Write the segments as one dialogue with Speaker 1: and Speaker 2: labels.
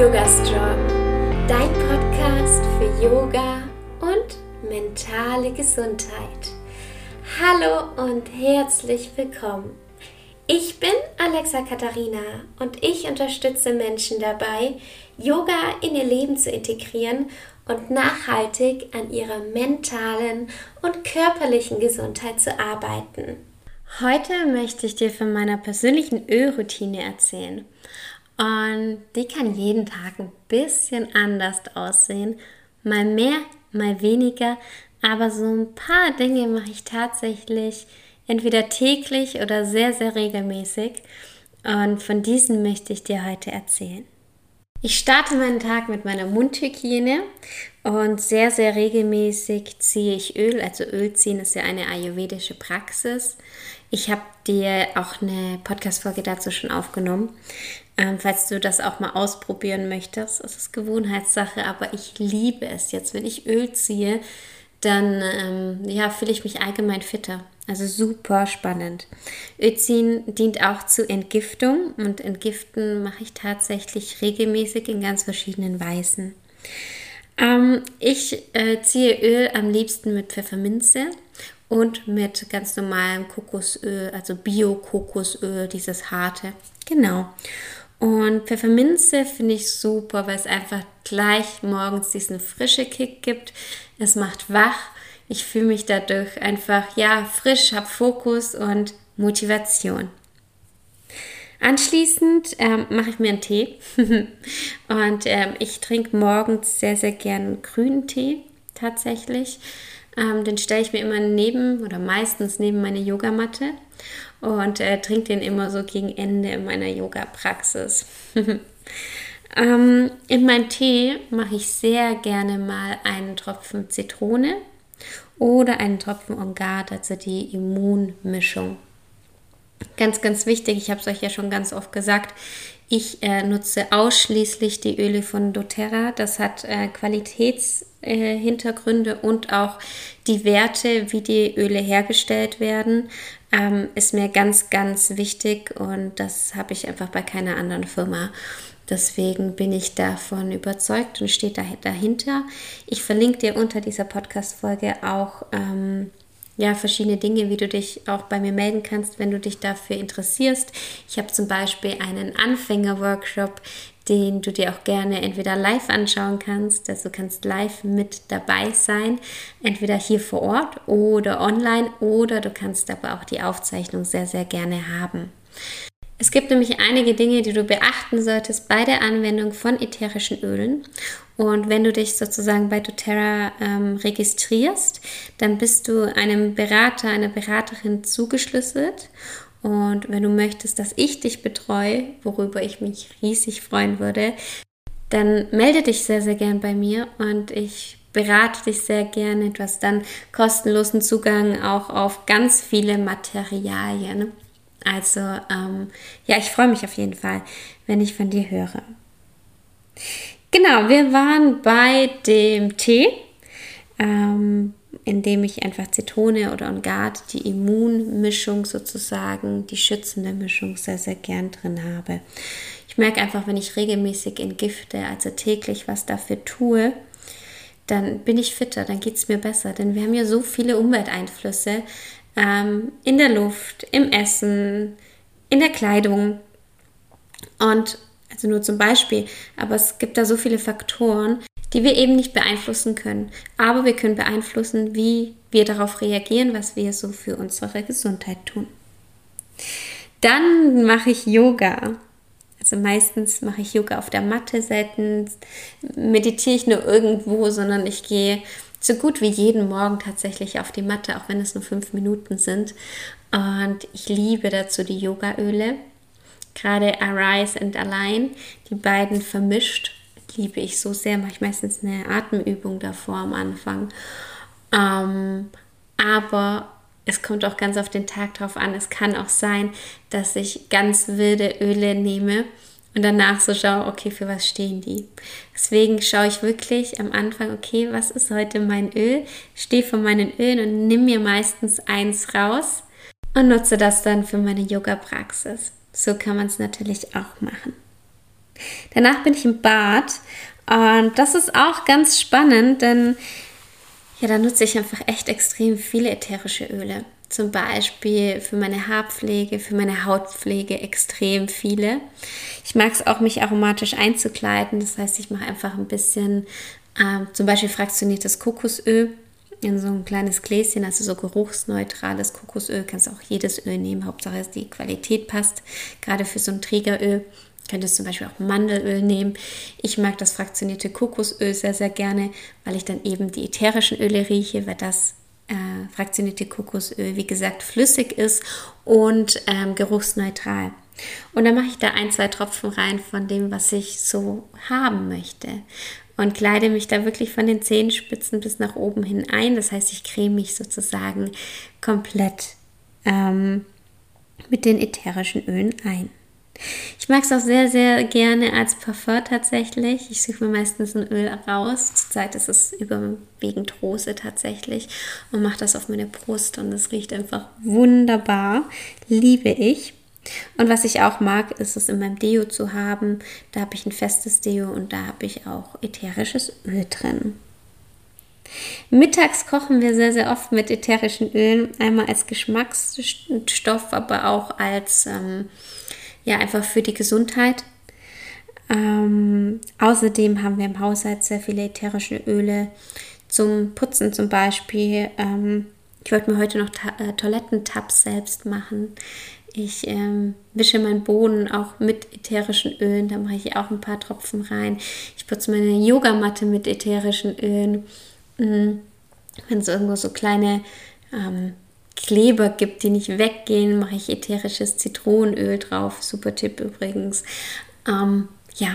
Speaker 1: Yoga Strong, dein Podcast für Yoga und mentale Gesundheit. Hallo und herzlich willkommen. Ich bin Alexa Katharina und ich unterstütze Menschen dabei, Yoga in ihr Leben zu integrieren und nachhaltig an ihrer mentalen und körperlichen Gesundheit zu arbeiten. Heute möchte ich dir von meiner persönlichen Ölroutine erzählen. Und die kann jeden Tag ein bisschen anders aussehen. Mal mehr, mal weniger. Aber so ein paar Dinge mache ich tatsächlich entweder täglich oder sehr, sehr regelmäßig. Und von diesen möchte ich dir heute erzählen. Ich starte meinen Tag mit meiner Mundhygiene und sehr, sehr regelmäßig ziehe ich Öl. Also Öl ziehen ist ja eine ayurvedische Praxis. Ich habe dir auch eine Podcast-Folge dazu schon aufgenommen. Ähm, falls du das auch mal ausprobieren möchtest, das ist Gewohnheitssache, aber ich liebe es jetzt, wenn ich Öl ziehe, dann ähm, ja, fühle ich mich allgemein fitter. Also super spannend. Öziehen dient auch zur Entgiftung und Entgiften mache ich tatsächlich regelmäßig in ganz verschiedenen Weisen. Ähm, ich äh, ziehe Öl am liebsten mit Pfefferminze und mit ganz normalem Kokosöl, also Bio-Kokosöl, dieses harte. Genau. Und Pfefferminze finde ich super, weil es einfach gleich morgens diesen frische Kick gibt. Es macht wach. Ich fühle mich dadurch einfach ja frisch, habe Fokus und Motivation. Anschließend ähm, mache ich mir einen Tee und ähm, ich trinke morgens sehr, sehr gern grünen Tee tatsächlich. Ähm, den stelle ich mir immer neben oder meistens neben meine Yogamatte und äh, trinke den immer so gegen Ende meiner Yoga-Praxis. ähm, in meinem Tee mache ich sehr gerne mal einen Tropfen Zitrone oder einen Tropfen Ongard, also die Immunmischung. Ganz, ganz wichtig, ich habe es euch ja schon ganz oft gesagt, ich äh, nutze ausschließlich die Öle von doTERRA. Das hat äh, Qualitätshintergründe äh, und auch die Werte, wie die Öle hergestellt werden, ähm, ist mir ganz, ganz wichtig und das habe ich einfach bei keiner anderen Firma. Deswegen bin ich davon überzeugt und steht dahinter. Ich verlinke dir unter dieser Podcast-Folge auch ähm, ja, verschiedene Dinge, wie du dich auch bei mir melden kannst, wenn du dich dafür interessierst. Ich habe zum Beispiel einen Anfänger-Workshop, den du dir auch gerne entweder live anschauen kannst, also du kannst live mit dabei sein, entweder hier vor Ort oder online oder du kannst aber auch die Aufzeichnung sehr, sehr gerne haben. Es gibt nämlich einige Dinge, die du beachten solltest bei der Anwendung von ätherischen Ölen. Und wenn du dich sozusagen bei doTERRA ähm, registrierst, dann bist du einem Berater, einer Beraterin zugeschlüsselt. Und wenn du möchtest, dass ich dich betreue, worüber ich mich riesig freuen würde, dann melde dich sehr, sehr gern bei mir und ich berate dich sehr gerne. Du hast dann kostenlosen Zugang auch auf ganz viele Materialien. Also ähm, ja, ich freue mich auf jeden Fall, wenn ich von dir höre. Genau, wir waren bei dem Tee, ähm, in dem ich einfach Zitrone oder Ongard, die Immunmischung sozusagen, die schützende Mischung sehr, sehr gern drin habe. Ich merke einfach, wenn ich regelmäßig entgifte, also täglich was dafür tue, dann bin ich fitter, dann geht es mir besser. Denn wir haben ja so viele Umwelteinflüsse, ähm, in der Luft, im Essen, in der Kleidung. Und also nur zum Beispiel, aber es gibt da so viele Faktoren, die wir eben nicht beeinflussen können. Aber wir können beeinflussen, wie wir darauf reagieren, was wir so für unsere Gesundheit tun. Dann mache ich Yoga. Also meistens mache ich Yoga auf der Matte, selten meditiere ich nur irgendwo, sondern ich gehe so gut wie jeden Morgen tatsächlich auf die Matte, auch wenn es nur fünf Minuten sind. Und ich liebe dazu die Yogaöle. Gerade Arise and Align, die beiden vermischt, liebe ich so sehr. Mache ich meistens eine Atemübung davor am Anfang. Ähm, aber es kommt auch ganz auf den Tag drauf an. Es kann auch sein, dass ich ganz wilde Öle nehme und danach so schaue, okay, für was stehen die? Deswegen schaue ich wirklich am Anfang, okay, was ist heute mein Öl? Stehe von meinen Ölen und nimm mir meistens eins raus und nutze das dann für meine Yoga-Praxis. So kann man es natürlich auch machen. Danach bin ich im Bad und das ist auch ganz spannend, denn ja, da nutze ich einfach echt extrem viele ätherische Öle. Zum Beispiel für meine Haarpflege, für meine Hautpflege extrem viele. Ich mag es auch, mich aromatisch einzukleiden. Das heißt, ich mache einfach ein bisschen äh, zum Beispiel fraktioniertes Kokosöl in so ein kleines Gläschen, also so geruchsneutrales Kokosöl. Kannst auch jedes Öl nehmen, Hauptsache, dass die Qualität passt. Gerade für so ein Trägeröl könntest zum Beispiel auch Mandelöl nehmen. Ich mag das fraktionierte Kokosöl sehr, sehr gerne, weil ich dann eben die ätherischen Öle rieche, weil das äh, fraktionierte Kokosöl, wie gesagt, flüssig ist und ähm, geruchsneutral. Und dann mache ich da ein, zwei Tropfen rein von dem, was ich so haben möchte. Und kleide mich da wirklich von den Zehenspitzen bis nach oben hin ein. Das heißt, ich creme mich sozusagen komplett ähm, mit den ätherischen Ölen ein. Ich mag es auch sehr, sehr gerne als Parfum tatsächlich. Ich suche mir meistens ein Öl raus. Zurzeit ist es überwiegend Rose tatsächlich und mache das auf meine Brust und es riecht einfach wunderbar. Liebe ich. Und was ich auch mag, ist es in meinem Deo zu haben. Da habe ich ein festes Deo und da habe ich auch ätherisches Öl drin. Mittags kochen wir sehr, sehr oft mit ätherischen Ölen. Einmal als Geschmacksstoff, aber auch als ähm, ja einfach für die Gesundheit. Ähm, außerdem haben wir im Haushalt sehr viele ätherische Öle zum Putzen zum Beispiel. Ähm, ich wollte mir heute noch äh, Toilettentabs selbst machen. Ich ähm, wische meinen Boden auch mit ätherischen Ölen, da mache ich auch ein paar Tropfen rein. Ich putze meine Yogamatte mit ätherischen Ölen. Mhm. Wenn es irgendwo so kleine ähm, Kleber gibt, die nicht weggehen, mache ich ätherisches Zitronenöl drauf. Super Tipp übrigens. Ähm, ja,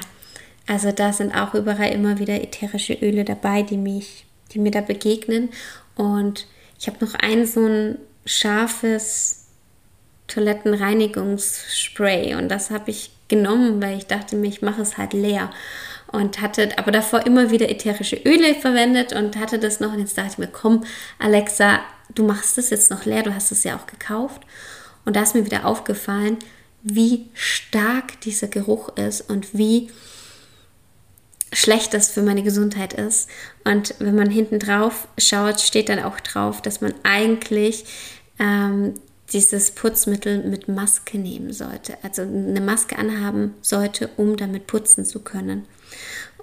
Speaker 1: also da sind auch überall immer wieder ätherische Öle dabei, die mich, die mir da begegnen. Und ich habe noch ein so ein scharfes Toilettenreinigungsspray und das habe ich genommen, weil ich dachte mir, ich mache es halt leer und hatte aber davor immer wieder ätherische Öle verwendet und hatte das noch und jetzt dachte ich mir, komm Alexa, du machst es jetzt noch leer, du hast es ja auch gekauft. Und da ist mir wieder aufgefallen, wie stark dieser Geruch ist und wie schlecht das für meine Gesundheit ist. Und wenn man hinten drauf schaut, steht dann auch drauf, dass man eigentlich ähm, dieses Putzmittel mit Maske nehmen sollte. Also eine Maske anhaben sollte, um damit putzen zu können.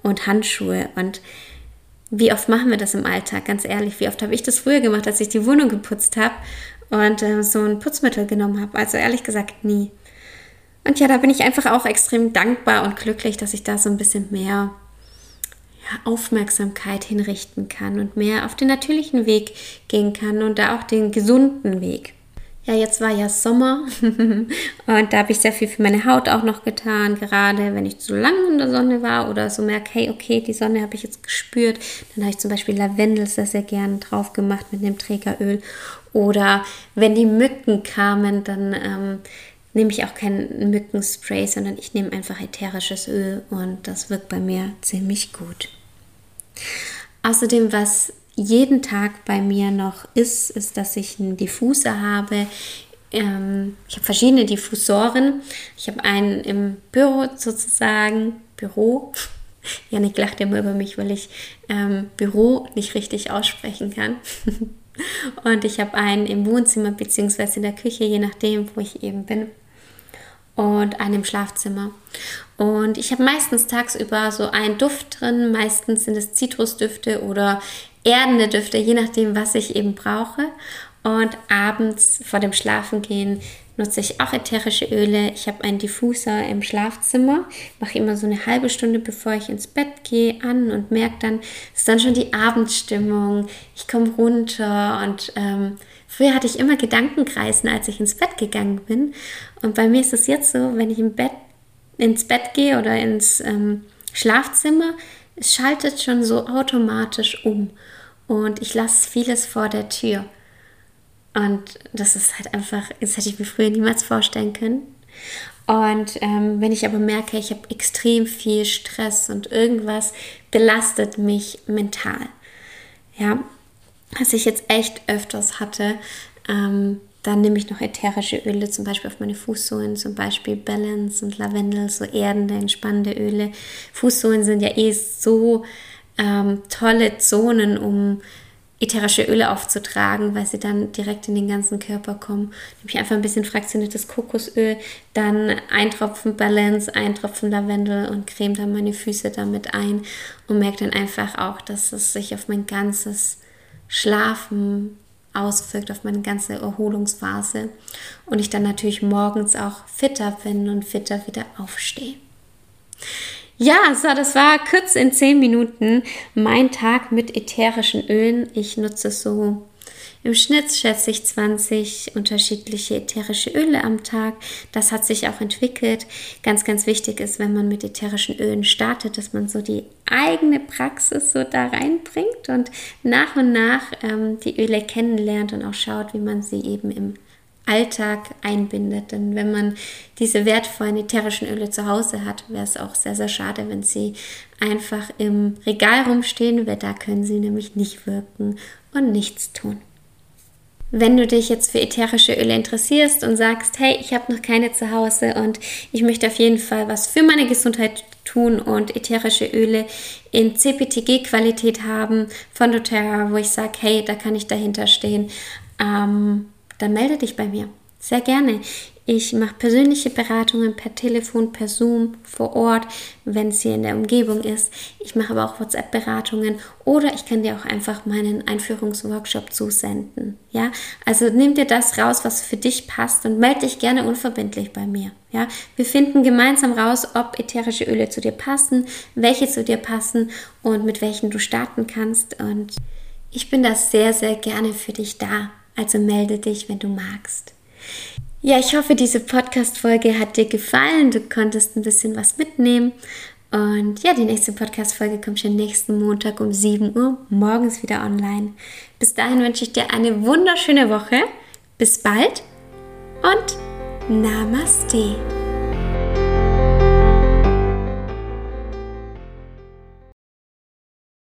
Speaker 1: Und Handschuhe. Und wie oft machen wir das im Alltag? Ganz ehrlich, wie oft habe ich das früher gemacht, als ich die Wohnung geputzt habe und äh, so ein Putzmittel genommen habe? Also ehrlich gesagt nie. Und ja, da bin ich einfach auch extrem dankbar und glücklich, dass ich da so ein bisschen mehr ja, Aufmerksamkeit hinrichten kann und mehr auf den natürlichen Weg gehen kann und da auch den gesunden Weg. Ja, jetzt war ja Sommer und da habe ich sehr viel für meine Haut auch noch getan, gerade wenn ich zu lange in der Sonne war oder so merke, hey, okay, die Sonne habe ich jetzt gespürt. Dann habe ich zum Beispiel Lavendel sehr, sehr gerne drauf gemacht mit dem Trägeröl. Oder wenn die Mücken kamen, dann ähm, nehme ich auch kein Mückenspray, sondern ich nehme einfach ätherisches Öl und das wirkt bei mir ziemlich gut. Außerdem, was jeden Tag bei mir noch ist, ist, dass ich einen Diffuser habe. Ähm, ich habe verschiedene Diffusoren. Ich habe einen im Büro sozusagen, Büro. Janik lacht immer über mich, weil ich ähm, Büro nicht richtig aussprechen kann. Und ich habe einen im Wohnzimmer bzw. in der Küche, je nachdem, wo ich eben bin. Und einen im Schlafzimmer. Und ich habe meistens tagsüber so einen Duft drin. Meistens sind es Zitrusdüfte oder erdende Düfte, je nachdem, was ich eben brauche. Und abends vor dem Schlafengehen nutze ich auch ätherische Öle. Ich habe einen Diffuser im Schlafzimmer, mache immer so eine halbe Stunde, bevor ich ins Bett gehe, an und merke dann, ist dann schon die Abendstimmung. Ich komme runter und ähm, früher hatte ich immer Gedankenkreisen, als ich ins Bett gegangen bin. Und bei mir ist es jetzt so, wenn ich im Bett, ins Bett gehe oder ins ähm, Schlafzimmer, es schaltet schon so automatisch um und ich lasse vieles vor der Tür. Und das ist halt einfach, das hätte ich mir früher niemals vorstellen können. Und ähm, wenn ich aber merke, ich habe extrem viel Stress und irgendwas belastet mich mental, ja, was ich jetzt echt öfters hatte, ähm, dann nehme ich noch ätherische Öle, zum Beispiel auf meine Fußsohlen, zum Beispiel Balance und Lavendel, so erdende, entspannende Öle. Fußsohlen sind ja eh so ähm, tolle Zonen, um ätherische Öle aufzutragen, weil sie dann direkt in den ganzen Körper kommen. Nehme ich einfach ein bisschen fraktioniertes Kokosöl, dann ein Tropfen Balance, ein Tropfen Lavendel und creme dann meine Füße damit ein und merke dann einfach auch, dass es sich auf mein ganzes Schlafen auswirkt, auf meine ganze Erholungsphase und ich dann natürlich morgens auch fitter bin und fitter wieder aufstehe. Ja, so, das war kurz in 10 Minuten mein Tag mit ätherischen Ölen. Ich nutze so im Schnitt schätze ich 20 unterschiedliche ätherische Öle am Tag. Das hat sich auch entwickelt. Ganz, ganz wichtig ist, wenn man mit ätherischen Ölen startet, dass man so die eigene Praxis so da reinbringt und nach und nach ähm, die Öle kennenlernt und auch schaut, wie man sie eben im Alltag einbindet. Denn wenn man diese wertvollen ätherischen Öle zu Hause hat, wäre es auch sehr, sehr schade, wenn sie einfach im Regal rumstehen, weil da können sie nämlich nicht wirken und nichts tun. Wenn du dich jetzt für ätherische Öle interessierst und sagst, hey, ich habe noch keine zu Hause und ich möchte auf jeden Fall was für meine Gesundheit tun und ätherische Öle in CPTG-Qualität haben von doTERRA, wo ich sage, hey, da kann ich dahinter stehen, ähm, dann melde dich bei mir. Sehr gerne. Ich mache persönliche Beratungen per Telefon, per Zoom, vor Ort, wenn es hier in der Umgebung ist. Ich mache aber auch WhatsApp-Beratungen oder ich kann dir auch einfach meinen Einführungsworkshop zusenden. Ja, also nimm dir das raus, was für dich passt und melde dich gerne unverbindlich bei mir. Ja, wir finden gemeinsam raus, ob ätherische Öle zu dir passen, welche zu dir passen und mit welchen du starten kannst. Und ich bin da sehr, sehr gerne für dich da. Also melde dich, wenn du magst. Ja, ich hoffe, diese Podcast-Folge hat dir gefallen. Du konntest ein bisschen was mitnehmen. Und ja, die nächste Podcast-Folge kommt schon nächsten Montag um 7 Uhr morgens wieder online. Bis dahin wünsche ich dir eine wunderschöne Woche. Bis bald und Namaste.